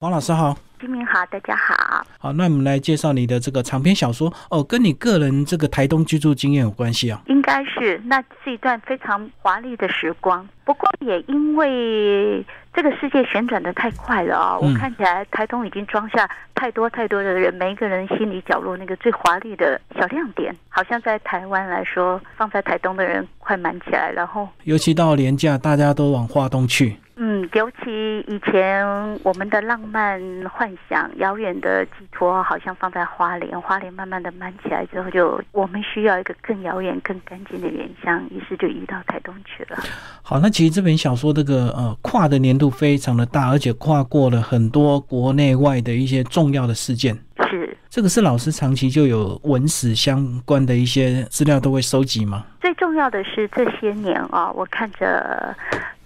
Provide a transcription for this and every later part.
王老师好，金明好，大家好。好，那我们来介绍你的这个长篇小说哦，跟你个人这个台东居住经验有关系啊？应该是，那是一段非常华丽的时光。不过也因为这个世界旋转的太快了啊，我看起来台东已经装下太多太多的人，每一个人心里角落那个最华丽的小亮点，好像在台湾来说，放在台东的人快满起来，然后尤其到年假，大家都往华东去。嗯，尤其以前我们的浪漫幻想、遥远的寄托，好像放在花莲，花莲慢慢的满起来之后，就我们需要一个更遥远、更干净的原乡，于是就移到台东去了。好，那其实这本小说这个呃跨的年度非常的大，而且跨过了很多国内外的一些重要的事件。是，这个是老师长期就有文史相关的一些资料都会收集吗？最重要的是这些年啊，我看着。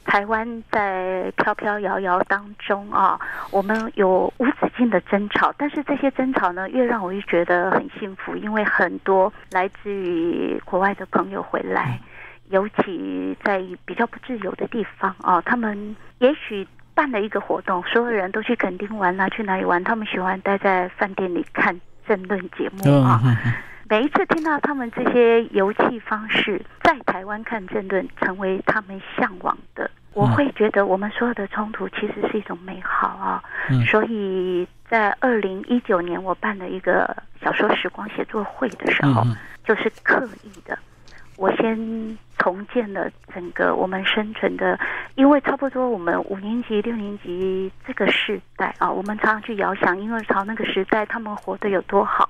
台湾在飘飘摇摇当中啊，我们有无止境的争吵，但是这些争吵呢，越让我越觉得很幸福，因为很多来自于国外的朋友回来，尤其在比较不自由的地方啊，他们也许办了一个活动，所有人都去垦丁玩啊，去哪里玩？他们喜欢待在饭店里看政论节目啊。每一次听到他们这些游戏方式，在台湾看政论成为他们向往的，我会觉得我们所有的冲突其实是一种美好啊。所以在二零一九年，我办了一个小说时光写作会的时候，就是刻意的，我先重建了整个我们生存的，因为差不多我们五年级、六年级这个时代啊，我们常常去遥想婴儿潮那个时代，他们活得有多好。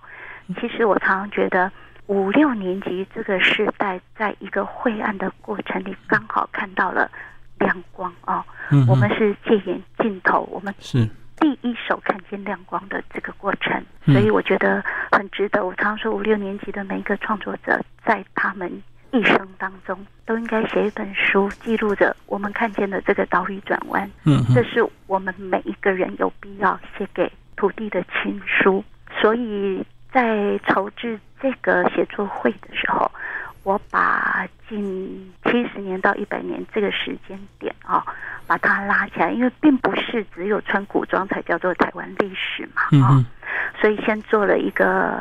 其实我常常觉得，五六年级这个时代，在一个晦暗的过程里，刚好看到了亮光哦。我们是借眼镜头，我们是第一手看见亮光的这个过程，所以我觉得很值得。我常常说，五六年级的每一个创作者，在他们一生当中，都应该写一本书，记录着我们看见的这个岛屿转弯。嗯，这是我们每一个人有必要写给土地的情书。所以。在筹制这个写作会的时候，我把近七十年到一百年这个时间点啊，把它拉起来，因为并不是只有穿古装才叫做台湾历史嘛啊，所以先做了一个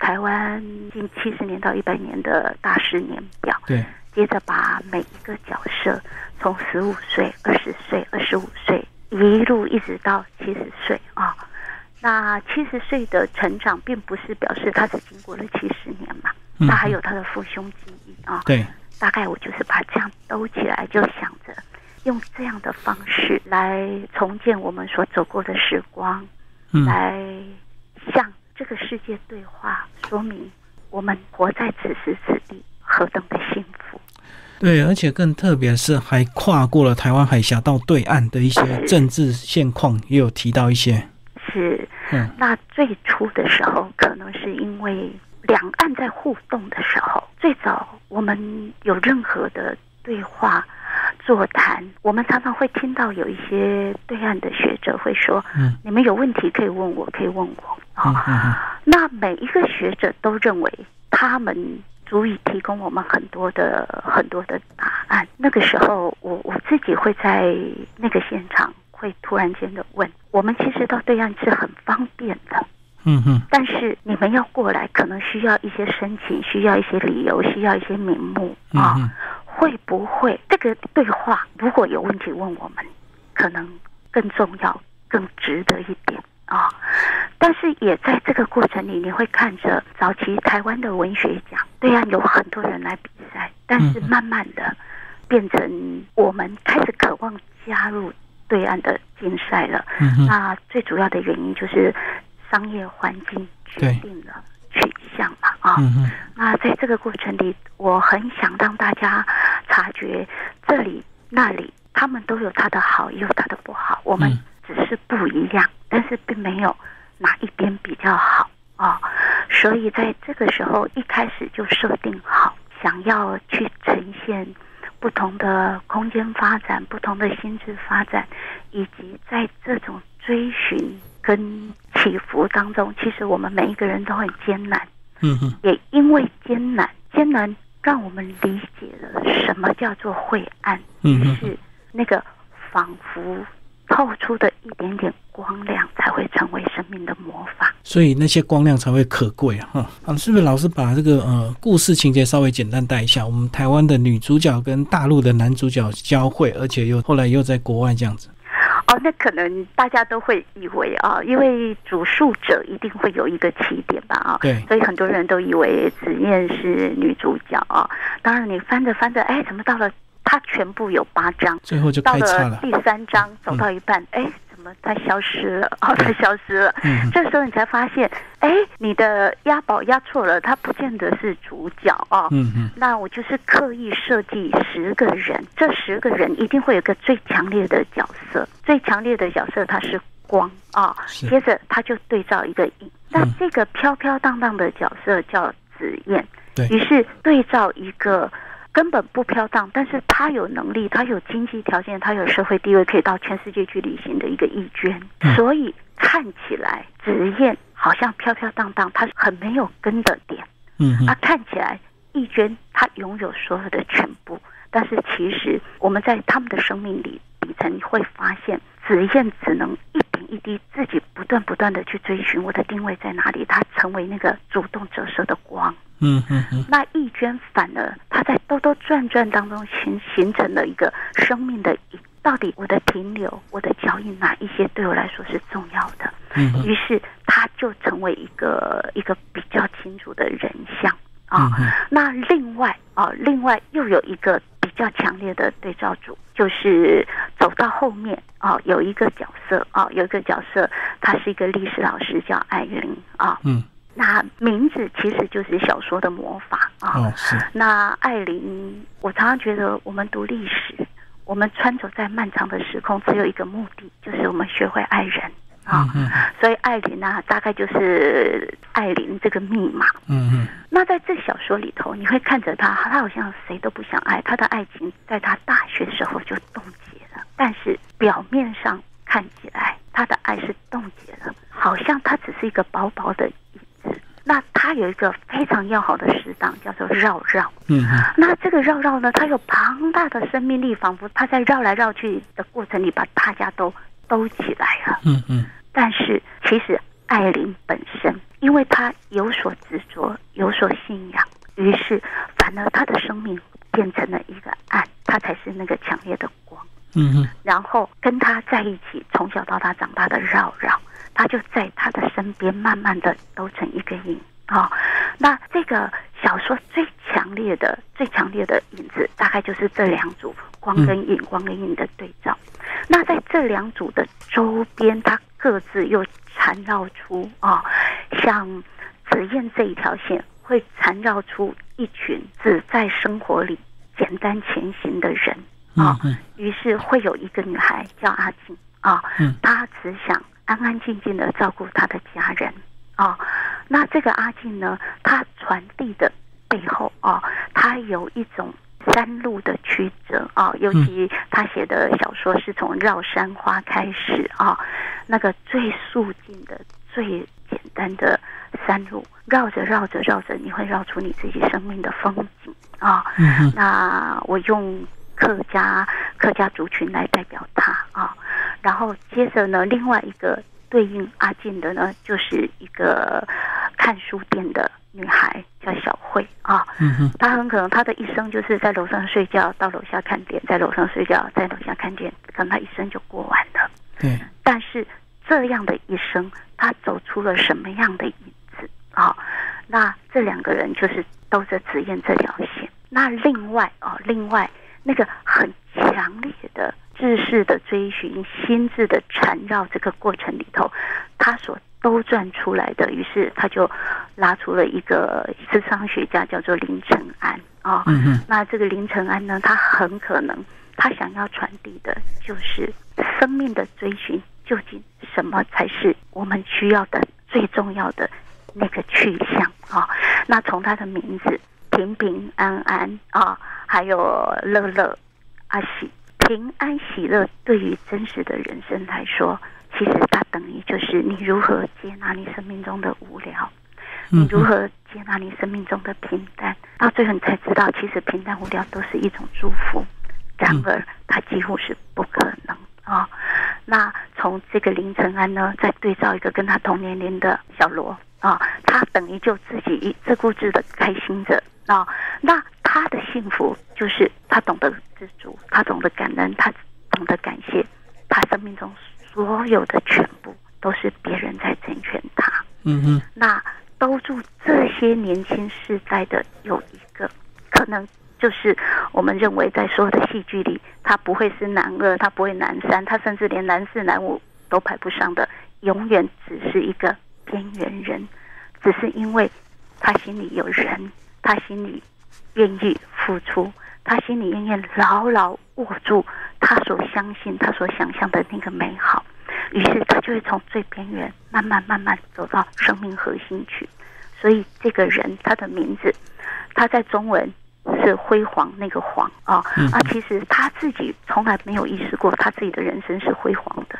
台湾近七十年到一百年的大师年表，对，接着把每一个角色从十五岁、二十岁、二十五岁一路一直到七十岁啊。那七十岁的成长，并不是表示他只经过了七十年嘛？他还有他的父兄记忆啊。对，大概我就是把这样兜起来，就想着用这样的方式来重建我们所走过的时光，来向这个世界对话，说明我们活在此时此地何等的幸福。对，而且更特别是还跨过了台湾海峡到对岸的一些政治现况，也有提到一些。是，那最初的时候，可能是因为两岸在互动的时候，最早我们有任何的对话座谈，我们常常会听到有一些对岸的学者会说：“嗯，你们有问题可以问我，可以问我。”啊，那每一个学者都认为他们足以提供我们很多的很多的答案。那个时候，我我自己会在那个现场。会突然间的问我们，其实到对岸是很方便的，嗯哼。但是你们要过来，可能需要一些申请，需要一些理由，需要一些名目啊。会不会这个对话如果有问题问我们，可能更重要、更值得一点啊？但是也在这个过程里，你会看着早期台湾的文学奖，对岸有很多人来比赛，但是慢慢的变成我们开始渴望加入。对岸的竞赛了，那最主要的原因就是商业环境决定了取向嘛啊。那在这个过程里，我很想让大家察觉这里那里，他们都有他的好，也有他的不好。我们只是不一样，但是并没有哪一边比较好啊。所以在这个时候一开始就设定好，想要去呈现。不同的空间发展，不同的心智发展，以及在这种追寻跟起伏当中，其实我们每一个人都很艰难。嗯哼，也因为艰难，艰难让我们理解了什么叫做晦暗。嗯是那个仿佛透出的一点点光亮，才会成为生命的魔法。所以那些光亮才会可贵啊！哈，啊，是不是老师把这个呃故事情节稍微简单带一下？我们台湾的女主角跟大陆的男主角交汇，而且又后来又在国外这样子。哦，那可能大家都会以为啊，因为主述者一定会有一个起点吧？啊，对，所以很多人都以为紫燕是女主角啊。当然，你翻着翻着，哎，怎么到了它全部有八章，最后就到了。了第三章，走到一半，哎，怎么它消失了？哦，它消失了。嗯这时候你才发现，哎，你的押宝押错了，它不见得是主角哦。嗯嗯那我就是刻意设计十个人，这十个人一定会有个最强烈的角色，最强烈的角色它是光啊、是接着他就对照一个影，那嗯这个飘飘荡荡的角色叫紫燕，对于是对照一个。根本不飘荡，但是他有能力，他有经济条件，他有社会地位，可以到全世界去旅行的一个义捐，嗯所以看起来紫燕好像飘飘荡荡，她很没有根的点。嗯嗯啊，看起来义捐他拥有所有的全部，但是其实我们在他们的生命里底层会发现，紫燕只能一点一滴自己不断不断的去追寻我的定位在哪里，他成为那个主动折射的光。嗯嗯嗯那义娟反而她在兜兜转转当中形形成了一个生命的一。到底我的停留，我的脚印哪一些对我来说是重要的？嗯嗯于是他就成为一个一个比较清楚的人像啊。那另外啊，另外又有一个比较强烈的对照组，就是走到后面啊，有一个角色啊，有一个角色，他是一个历史老师，叫艾云啊。嗯那名字其实就是小说的魔法啊。哦是那艾琳，我常常觉得我们读历史，我们穿走在漫长的时空，只有一个目的，就是我们学会爱人啊。所以艾琳啊，大概就是艾琳这个密码。嗯嗯那在这小说里头，你会看着他，他好像谁都不想爱，他的爱情在他大学时候就冻结了，但是表面上看起来他的爱是冻结了，好像他只是一个薄薄的。那他有一个非常要好的适当，叫做绕绕。嗯嗯那这个绕绕呢，它有庞大的生命力，仿佛它在绕来绕去的过程里，把大家都兜起来了。嗯嗯但是其实艾琳本身，因为她有所执着，有所信仰，于是反而她的生命变成了一个暗，她才是那个强烈的光。嗯嗯然后跟他在一起，从小到大长大的绕绕，他就在他的身边慢慢的都成一个影啊、那这个小说最强烈的、最强烈的影子，大概就是这两组光跟影、光跟影的对照。那在这两组的周边，它各自又缠绕出啊、像紫燕这一条线，会缠绕出一群只在生活里简单前行的人啊。嗯于是会有一个女孩叫阿静啊，嗯她只想安安静静的照顾她的家人啊。那这个阿静呢，她传递的背后啊，她有一种山路的曲折啊，尤其她写的小说是从绕山花开始啊，那个最素净的、最简单的山路，绕着绕着绕着，你会绕出你自己生命的风景啊。那我用客家客家族群来代表他啊，然后接着呢，另外一个对应阿静的呢，就是一个看书店的女孩，叫小慧啊。嗯嗯她很可能她的一生就是在楼上睡觉，到楼下看店，在楼上睡觉，在楼下看店，可能她一生就过完了。对但是这样的一生，她走出了什么样的影子啊？那这两个人就是兜着紫燕这条线。那另外哦，另外那个很强烈的知识的追寻、心智的缠绕这个过程里头，他所兜转出来的，于是他就拉出了一个智商学家，叫做林承安啊。嗯嗯那这个林承安呢，他很可能他想要传递的就是生命的追寻，究竟什么才是我们需要的最重要的那个去向啊？那从他的名字平平安安啊，还有乐乐阿喜，平安喜乐对于真实的人生来说，其实它等于就是你如何接纳你生命中的无聊。你嗯如何接纳你生命中的平淡？到最后你才知道，其实平淡无聊都是一种祝福。然而，它几乎是不可能啊、那从这个林承安呢，再对照一个跟他同年龄的小罗啊，他等于就自己一自顾自的开心着啊。那他的幸福就是他懂得知足，他懂得感恩，他懂得感谢，他生命中所有的全部都是别人在成全他。嗯哼，那兜住这些年轻世代的有一个可能。就是我们认为，在所有的戏剧里，他不会是男二，他不会男三，他甚至连男四、男五都排不上的，永远只是一个边缘人。只是因为他心里有人，他心里愿意付出，他心里愿意牢牢握住他所相信、他所想象的那个美好，于是他就会从最边缘慢慢慢慢走到生命核心去。所以，这个人他的名字，他在中文。是辉煌那个煌啊啊！其实他自己从来没有意识过，他自己的人生是辉煌的。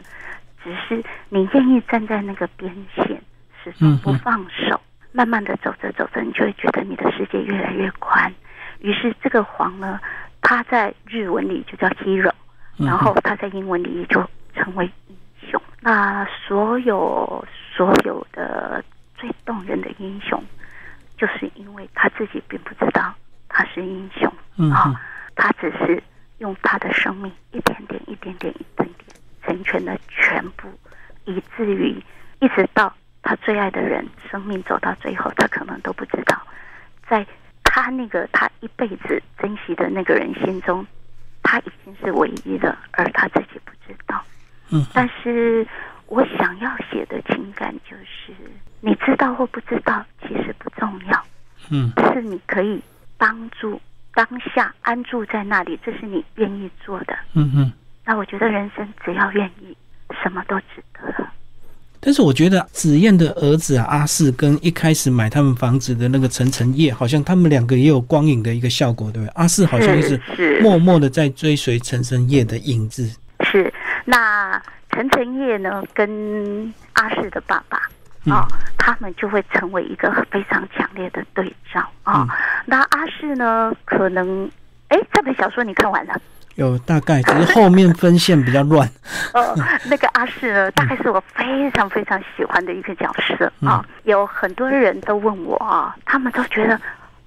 只是你愿意站在那个边线，始终不放手，慢慢的走着走着，你就会觉得你的世界越来越宽。于是这个黄呢，它在日文里就叫 hero，然后它在英文里就成为英雄。那所有所有的最动人的英雄，就是因为他自己并不知道。他是英雄啊！他只是用他的生命一点点、一点点、一点点成全了全部，以至于一直到他最爱的人生命走到最后，他可能都不知道，在他那个他一辈子珍惜的那个人心中，他已经是唯一的，而他自己不知道。嗯，但是我想要写的情感就是，你知道或不知道，其实不重要。嗯，是你可以。帮助当下安住在那里，这是你愿意做的。嗯嗯。那我觉得人生只要愿意，什么都值得了。但是我觉得紫燕的儿子啊阿四跟一开始买他们房子的那个陈晨烨，好像他们两个也有光影的一个效果，对不对？阿四好像是默默的在追随陈晨烨的影子。是。那陈晨烨呢，跟阿四的爸爸。啊，他们就会成为一个非常强烈的对照啊。那阿四呢？可能，哎，这本小说你看完了？有大概，只是后面分线比较乱。呃，那个阿四呢，大概是我非常非常喜欢的一个角色啊。有很多人都问我啊，他们都觉得，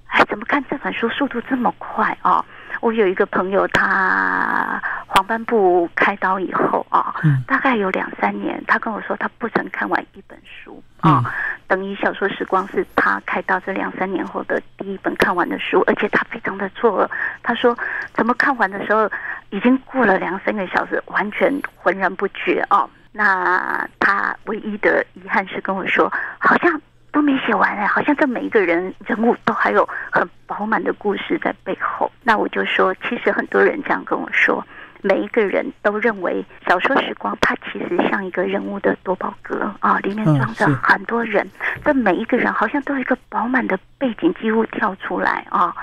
哎，怎么看这本书速度这么快啊？我有一个朋友，他黄斑部开刀以后啊，大概有两三年，他跟我说他不曾看完一本书啊。等于小说时光是他开刀这两三年后的第一本看完的书，而且他非常的错愕，他说怎么看完的时候已经过了两三个小时，完全浑然不觉哦。那他唯一的遗憾是跟我说，好像。都没写完哎，好像这每一个人人物都还有很饱满的故事在背后。那我就说，其实很多人这样跟我说，每一个人都认为小说时光它其实像一个人物的多宝格啊，里面装着很多人，这每一个人好像都有一个饱满的背景，几乎跳出来啊。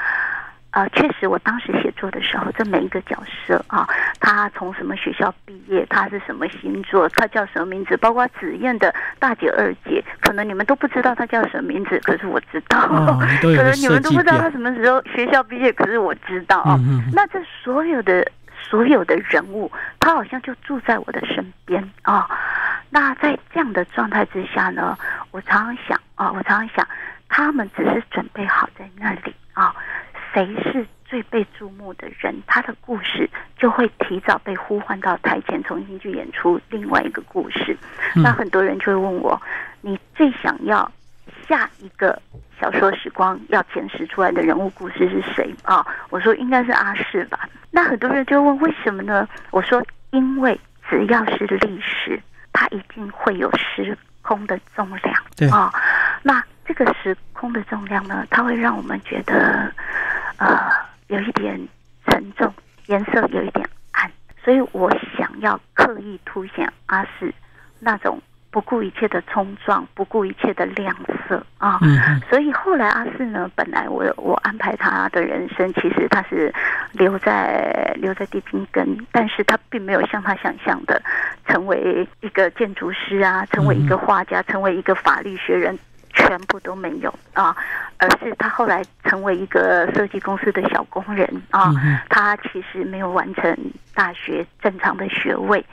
呃，确实，我当时写作的时候，这每一个角色啊，他从什么学校毕业，他是什么星座，他叫什么名字，包括紫燕的大姐、二姐，可能你们都不知道他叫什么名字，可是我知道。可能你们都不知道他什么时候学校毕业，可是我知道啊。那这所有的所有的人物，他好像就住在我的身边啊。那在这样的状态之下呢，我常常想啊，我常常想，他们只是准备好在那里啊。谁是最被注目的人，他的故事就会提早被呼唤到台前，重新去演出另外一个故事。那很多人就会问我：你最想要下一个小说时光要诠释出来的人物故事是谁啊？我说应该是阿四吧。那很多人就问为什么呢？我说因为只要是历史，它一定会有时空的重量啊。那这个时空的重量呢，它会让我们觉得。呃，有一点沉重，颜色有一点暗，所以我想要刻意凸显阿四那种不顾一切的冲撞，不顾一切的亮色啊。嗯。所以后来阿四呢，本来我我安排他的人生，其实他是留在留在地平根，但是他并没有像他想象的成为一个建筑师啊，成为一个画家，成为一个法律学人。全部都没有啊，而是他后来成为一个设计公司的小工人啊。他其实没有完成大学正常的学位，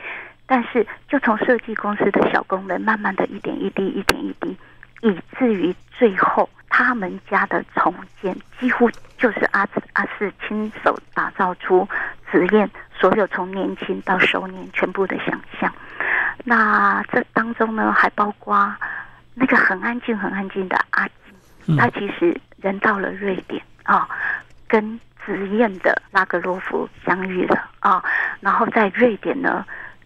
但是就从设计公司的小工人，慢慢的一点一滴，一点一滴，以至于最后他们家的重建，几乎就是阿阿四亲手打造出紫燕所有从年轻到熟年全部的想象。那这当中呢，还包括那个很安静、很安静的阿静，他其实人到了瑞典啊，跟紫燕的拉格洛夫相遇了啊，然后在瑞典呢，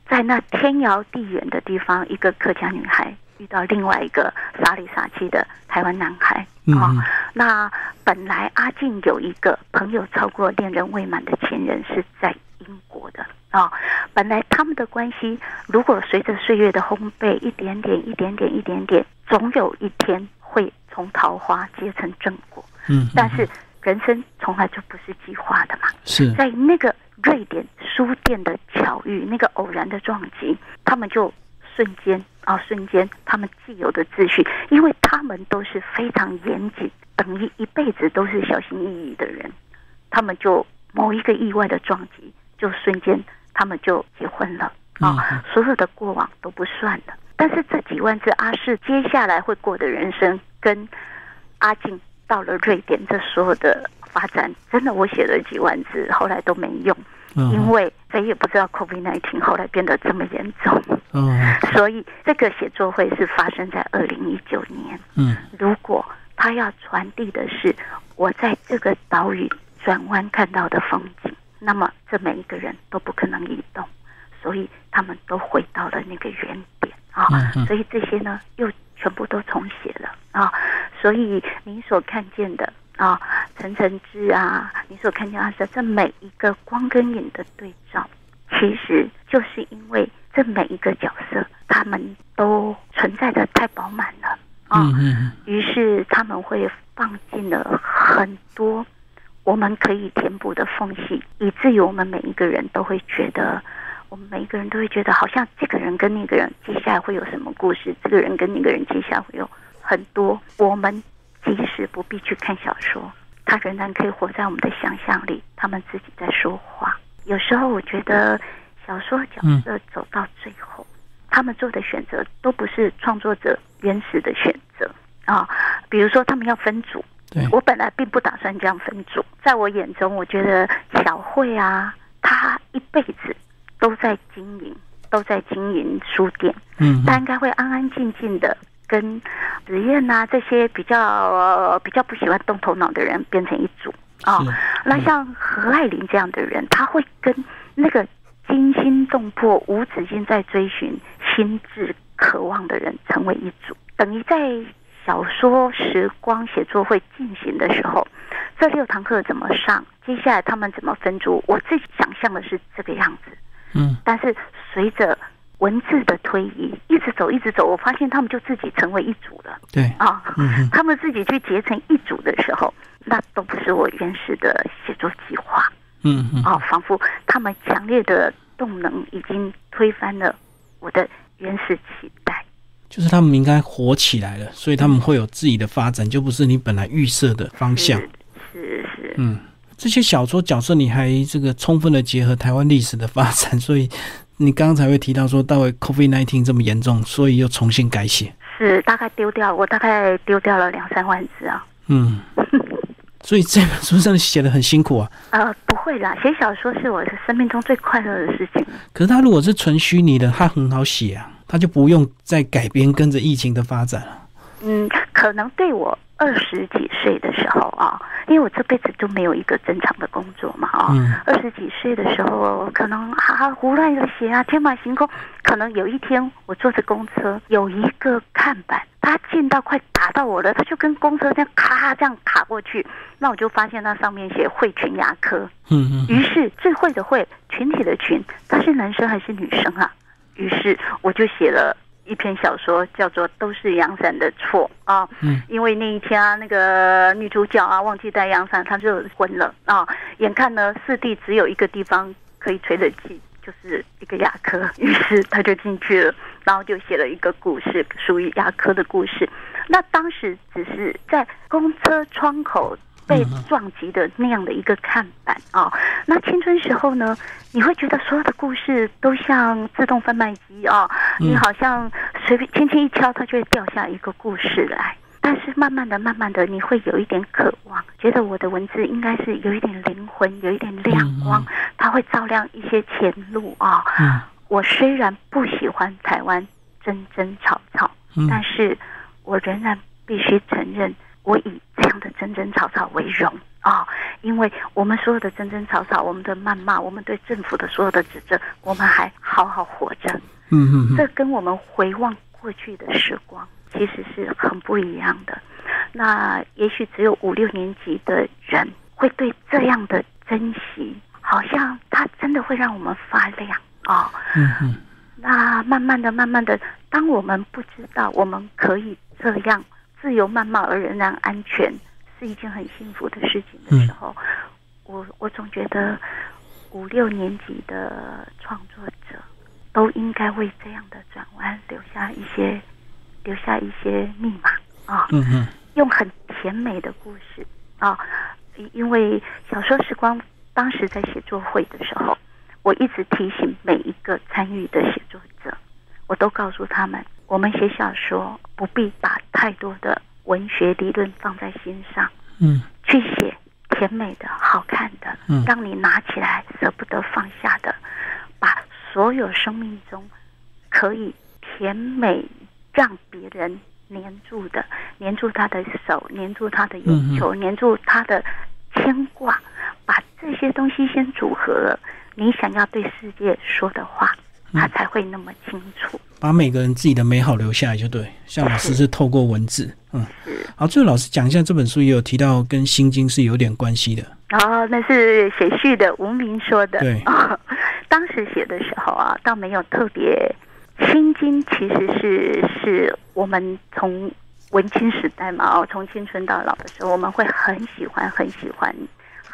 在那天遥地远的地方，一个客家女孩遇到另外一个傻里傻气的台湾男孩啊。那本来阿静有一个朋友超过恋人未满的前人是在英国的。啊，本来他们的关系，如果随着岁月的烘焙，一点点、一点点、一点点，总有一天会从桃花结成正果。嗯，但是人生从来就不是计划的嘛。是在那个瑞典书店的巧遇，那个偶然的撞击，他们就瞬间啊，瞬间，他们既有的秩序，因为他们都是非常严谨，等于一辈子都是小心翼翼的人，他们就某一个意外的撞击，就瞬间。他们就结婚了啊，所有的过往都不算了。但是这几万字阿四接下来会过的人生，跟阿静到了瑞典这所有的发展，真的我写了几万字，后来都没用，因为谁也不知道 COVID nineteen 后来变得这么严重。嗯，所以这个写作会是发生在二零一九年。嗯，如果他要传递的是我在这个岛屿转弯看到的风景。那么，这每一个人都不可能移动，所以他们都回到了那个原点啊。所以这些呢，又全部都重写了啊。所以你所看见的啊，陈晨之啊，你所看见阿瑟，这每一个光跟影的对照，其实就是因为这每一个角色，他们都存在的太饱满了啊。于是他们会放进了很多。我们可以填补的缝隙，以至于我们每一个人都会觉得，我们每一个人都会觉得，好像这个人跟那个人接下来会有什么故事，这个人跟那个人接下来会有很多。我们即使不必去看小说，他仍然可以活在我们的想象里，他们自己在说话。有时候我觉得，小说角色走到最后，他们做的选择都不是创作者原始的选择啊，比如说他们要分组。我本来并不打算这样分组，在我眼中，我觉得小慧啊，她一辈子都在经营，都在经营书店，嗯，她应该会安安静静的跟子燕呐这些比较比较不喜欢动头脑的人变成一组啊。那像何爱玲这样的人，他会跟那个惊心动魄、无止境在追寻心智渴望的人成为一组，等于在。小说时光写作会进行的时候，这六堂课怎么上？接下来他们怎么分组？我自己想象的是这个样子。嗯，但是随着文字的推移，一直走，一直走，我发现他们就自己成为一组了。对啊，他们自己去结成一组的时候，那都不是我原始的写作计划。嗯嗯，哦，仿佛他们强烈的动能已经推翻了我的原始期待。就是他们应该火起来了，所以他们会有自己的发展，就不是你本来预设的方向。是是，嗯，这些小说角色你还这个充分的结合台湾历史的发展，所以你刚刚才会提到说，到 COVID nineteen 这么严重，所以又重新改写。是大概丢掉，我大概丢掉了两三万字啊。嗯，所以这本书真的写的很辛苦啊。呃，不会啦，写小说是我生命中最快乐的事情。可是他如果是纯虚拟的，他很好写啊。他就不用再改编跟着疫情的发展了。嗯，可能对我二十几岁的时候啊，因为我这辈子都没有一个正常的工作嘛啊。嗯。二十几岁的时候，可能啊胡乱的写啊，天马行空。可能有一天我坐着公车，有一个看板，他近到快打到我了，他就跟公车这样咔这样卡过去，那我就发现那上面写“会群牙科”。嗯嗯。于是智慧的慧，群体的群，他是男生还是女生啊？于是我就写了一篇小说，叫做《都是阳伞的错》啊。嗯，因为那一天啊，那个女主角啊忘记带阳伞，她就昏了啊。眼看呢，四弟只有一个地方可以吹得气，就是一个牙科。于是她就进去了，然后就写了一个故事，属于牙科的故事。那当时只是在公车窗口被撞击的那样的一个看板啊。那青春时候呢，你会觉得所有的故事都像自动贩卖机啊，你好像随便轻轻一敲，它就会掉下一个故事来。但是慢慢的、慢慢的，你会有一点渴望，觉得我的文字应该是有一点灵魂，有一点亮光，它会照亮一些前路啊。我虽然不喜欢台湾争争吵吵，但是我仍然必须承认，我以这样的争争吵吵为荣啊！因为我们所有的争争吵吵，我们的谩骂，我们对政府的所有的指责，我们还好好活着。嗯嗯，这跟我们回望过去的时光。其实是很不一样的。那也许只有五六年级的人会对这样的珍惜，好像它真的会让我们发亮啊。嗯嗯。那慢慢的、慢慢的，当我们不知道我们可以这样自由谩骂而仍然安全，是一件很幸福的事情的时候，我我总觉得五六年级的创作者都应该为这样的转弯留下一些。留下一些密码啊，用很甜美的故事啊，因为小说时光当时在写作会的时候，我一直提醒每一个参与的写作者，我都告诉他们，我们写小说不必把太多的文学理论放在心上，嗯，去写甜美的、好看的，嗯，让你拿起来舍不得放下的，把所有生命中可以甜美。让别人黏住的，黏住他的手，黏住他的眼球，黏住他的牵挂，把这些东西先组合了，你想要对世界说的话，他才会那么清楚。把每个人自己的美好留下来就对。像老师是透过文字，嗯，好。最后老师讲一下这本书也有提到跟心经是有点关系的。哦，那是写序的无名说的。对，当时写的时候啊，倒没有特别。心经其实是是我们从文青时代嘛，哦，从青春到老的时候，我们会很喜欢、很喜欢、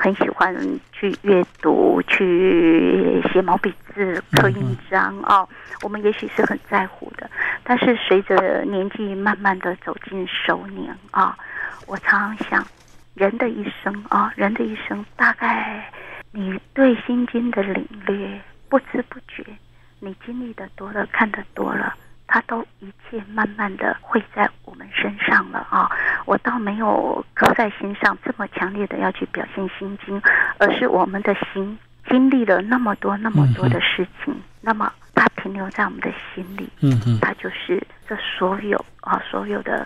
很喜欢去阅读、去写毛笔字、刻印章哦。我们也许是很在乎的，但是随着年纪慢慢的走进熟年啊，我常常想，人的一生啊，人的一生，大概你对心经的领略，不知不觉。你经历的多了，看的多了，它都一切慢慢的会在我们身上了啊！我倒没有刻在心上这么强烈的要去表现心经，而是我们的心经历了那么多那么多的事情，那么它停留在我们的心里，嗯嗯，它就是这所有啊所有的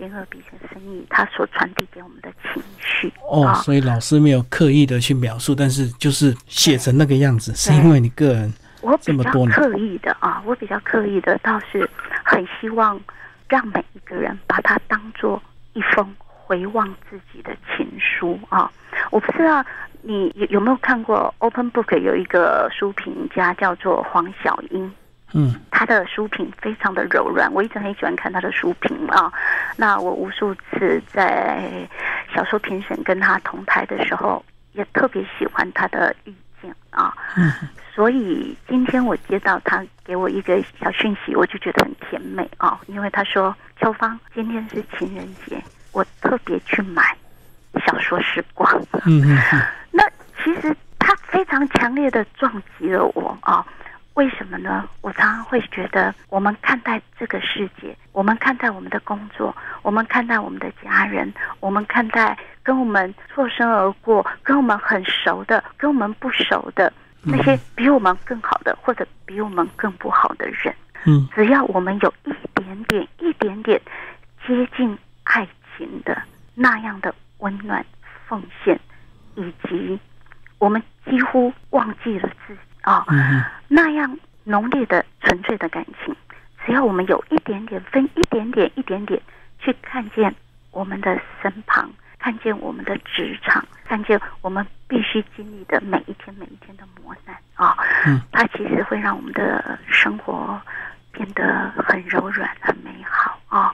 银河笔的生意，它所传递给我们的情绪哦。所以老师没有刻意的去描述，但是就是写成那个样子，是因为你个人。我比较刻意的啊，我比较刻意的倒是很希望让每一个人把它当做一封回望自己的情书啊。我不知道你有有没有看过 Open Book 有一个书评家叫做黄小英，嗯，他的书评非常的柔软，我一直很喜欢看他的书评啊。那我无数次在小说评审跟他同台的时候，也特别喜欢他的意见啊。嗯。所以今天我接到他给我一个小讯息，我就觉得很甜美啊！因为他说：“秋芳，今天是情人节，我特别去买小说时光。”嗯嗯嗯。那其实他非常强烈的撞击了我啊！为什么呢？我常常会觉得，我们看待这个世界，我们看待我们的工作，我们看待我们的家人，我们看待跟我们错身而过、跟我们很熟的、跟我们不熟的。那些比我们更好的，或者比我们更不好的人，嗯，只要我们有一点点、一点点接近爱情的那样的温暖奉献，以及我们几乎忘记了自己啊，那样浓烈的纯粹的感情，只要我们有一点点分一点点、一点点去看见我们的身旁。看见我们的职场，看见我们必须经历的每一天每一天的磨难啊，嗯，它其实会让我们的生活变得很柔软、很美好啊。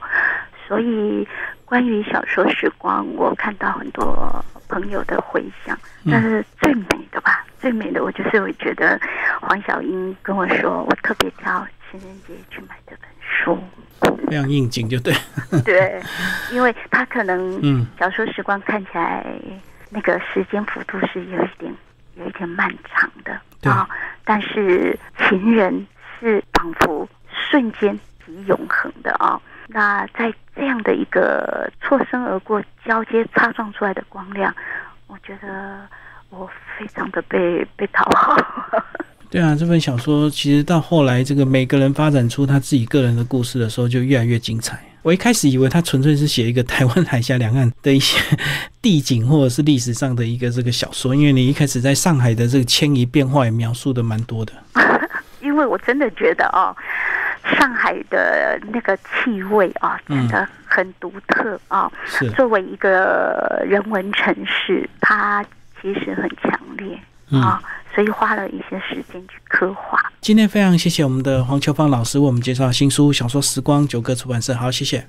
所以，关于小说时光，我看到很多朋友的回响，但是最美的吧，最美的，我就是我觉得黄小英跟我说，我特别挑情人节去买这本书。非常应景，就对。对，因为他可能嗯，小说时光看起来那个时间幅度是有一点有一点漫长的啊，但是情人是仿佛瞬间即永恒的啊。那在这样的一个错身而过、交接擦撞出来的光亮，我觉得我非常的被被讨好。对啊，这本小说其实到后来，这个每个人发展出他自己个人的故事的时候，就越来越精彩。我一开始以为他纯粹是写一个台湾海峡两岸的一些 地景，或者是历史上的一个这个小说，因为你一开始在上海的这个迁移变化也描述的蛮多的。因为我真的觉得哦。上海的那个气味啊，真的很独特啊。是作为一个人文城市，它其实很强烈啊，所以花了一些时间去刻画。今天非常谢谢我们的黄秋芳老师为我们介绍新书《小说时光》，九歌出版社。好，谢谢。